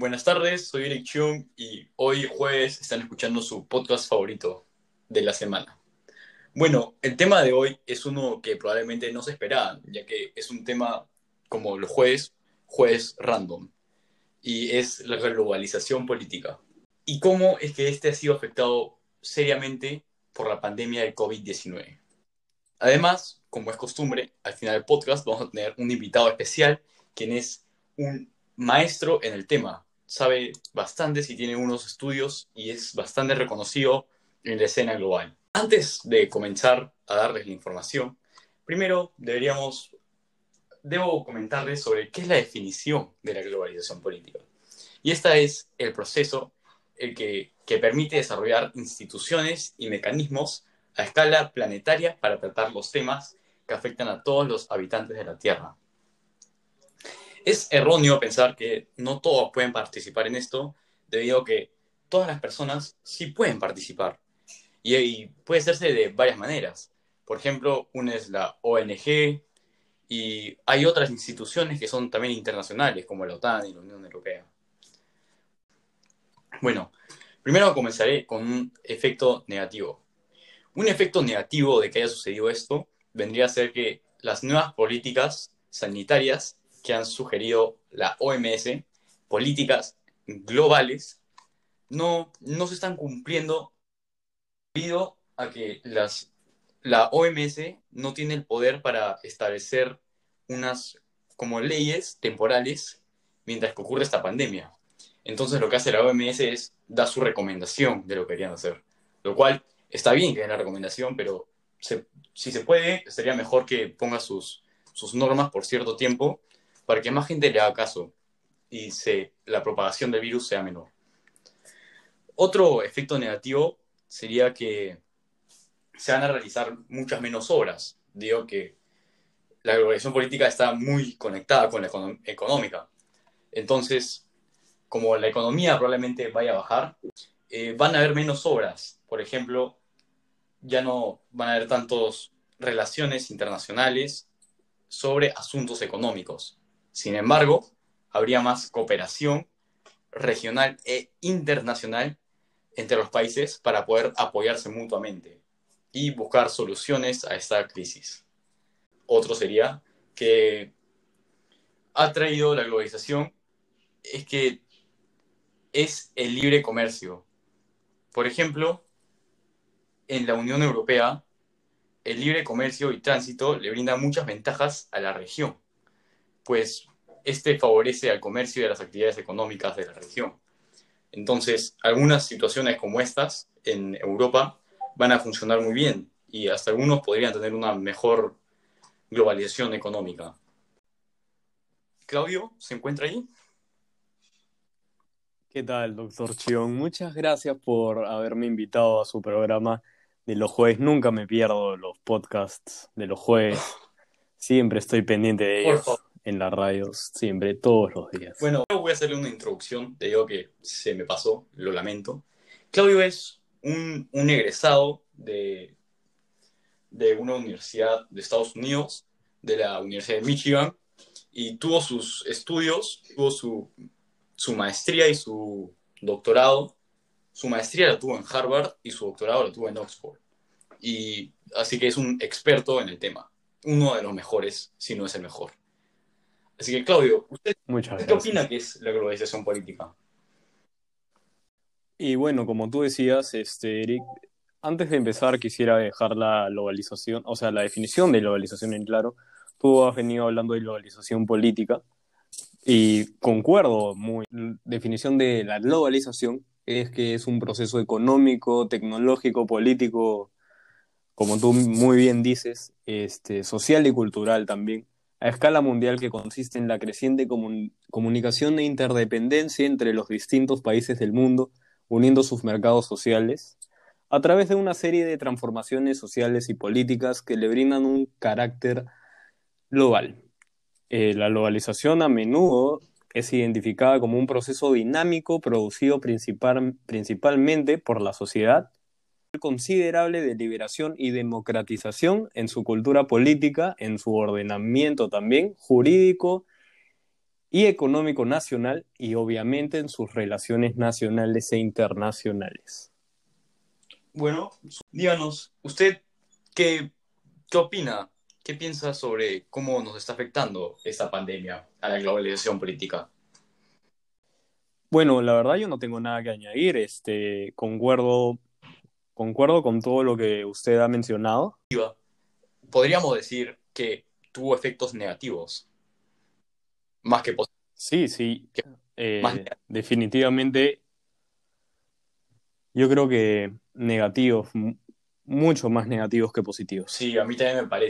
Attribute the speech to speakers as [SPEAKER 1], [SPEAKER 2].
[SPEAKER 1] Buenas tardes, soy Eric Chung y hoy jueves están escuchando su podcast favorito de la semana. Bueno, el tema de hoy es uno que probablemente no se esperaban, ya que es un tema como los jueves, jueves random, y es la globalización política. ¿Y cómo es que este ha sido afectado seriamente por la pandemia del COVID-19? Además, como es costumbre, al final del podcast vamos a tener un invitado especial, quien es un maestro en el tema. Sabe bastante si tiene unos estudios y es bastante reconocido en la escena global. Antes de comenzar a darles la información, primero deberíamos, debo comentarles sobre qué es la definición de la globalización política. Y esta es el proceso el que, que permite desarrollar instituciones y mecanismos a escala planetaria para tratar los temas que afectan a todos los habitantes de la Tierra. Es erróneo pensar que no todos pueden participar en esto, debido a que todas las personas sí pueden participar. Y, puede hacerse de varias maneras. Por ejemplo, una es la ONG y hay otras instituciones que son también internacionales, como la OTAN y la Unión Europea. Bueno, primero comenzaré con un efecto negativo. Un efecto negativo de que haya sucedido esto vendría a ser que las nuevas políticas sanitarias que han sugerido la OMS, políticas globales, no, no se están cumpliendo debido a que las, la OMS no tiene el poder para establecer unas como leyes temporales mientras que ocurre esta pandemia. Entonces lo que hace la OMS es dar su recomendación de lo que querían hacer, lo cual está bien que den la recomendación, pero si se puede, sería mejor que ponga sus, sus normas por cierto tiempo para que más gente le haga caso y se, la propagación del virus sea menor. Otro efecto negativo sería que se van a realizar muchas menos obras. Digo que la globalización política está muy conectada con la económica. Entonces, como la economía probablemente vaya a bajar, eh, van a haber menos obras. Por ejemplo, ya no van a haber tantas relaciones internacionales sobre asuntos económicos. Sin embargo, habría más cooperación regional e internacional entre los países para poder apoyarse mutuamente y buscar soluciones a esta crisis. Otro sería que ha traído la globalización es que es el libre comercio. Por ejemplo, en la Unión Europea, el libre comercio y tránsito le brinda muchas ventajas a la región, pues este favorece al comercio y a las actividades económicas de la región. Entonces, algunas situaciones como estas en Europa van a funcionar muy bien y hasta algunos podrían tener una mejor globalización económica. Claudio, ¿se encuentra ahí?
[SPEAKER 2] ¿Qué tal, doctor Chion? Muchas gracias por haberme invitado a su programa de los jueves. Nunca me pierdo los podcasts de los jueves. Siempre estoy pendiente de ellos en las radios, siempre, todos los días.
[SPEAKER 1] Bueno, voy a hacerle una introducción. Te digo que se me pasó, lo lamento. Claudio es un, un egresado de, de una universidad de Estados Unidos, de la Universidad de Michigan, y tuvo sus estudios, tuvo su, su maestría y su doctorado. Su maestría la tuvo en Harvard y su doctorado lo tuvo en Oxford. Y así que es un experto en el tema, uno de los mejores, si no es el mejor. Así que, Claudio, ¿usted qué opina que es la globalización política?
[SPEAKER 2] Y bueno, como tú decías, este, Eric, antes de empezar quisiera dejar la globalización, o sea, la definición de globalización en claro. Tú has venido hablando de globalización política y concuerdo muy. La definición de la globalización es que es un proceso económico, tecnológico, político, como tú muy bien dices, este, social y cultural también, a escala mundial que consiste en la creciente comunicación e interdependencia entre los distintos países del mundo, uniendo sus mercados sociales, a través de una serie de transformaciones sociales y políticas que le brindan un carácter global. Eh, la globalización a menudo es identificada como un proceso dinámico producido principalmente por la sociedad considerable de liberación y democratización en su cultura política, en su ordenamiento también jurídico y económico nacional y obviamente en sus relaciones nacionales e internacionales.
[SPEAKER 1] Bueno, díganos, ¿usted qué, qué opina? ¿Qué piensa sobre cómo nos está afectando esta pandemia a la globalización política?
[SPEAKER 2] Bueno, la verdad yo no tengo nada que añadir, este, concuerdo, concuerdo con todo lo que usted ha mencionado.
[SPEAKER 1] Podríamos decir que tuvo efectos negativos, más que positivos.
[SPEAKER 2] Sí, sí, eh, definitivamente yo creo que negativos, mucho más negativos que positivos.
[SPEAKER 1] Sí, a mí también me parece.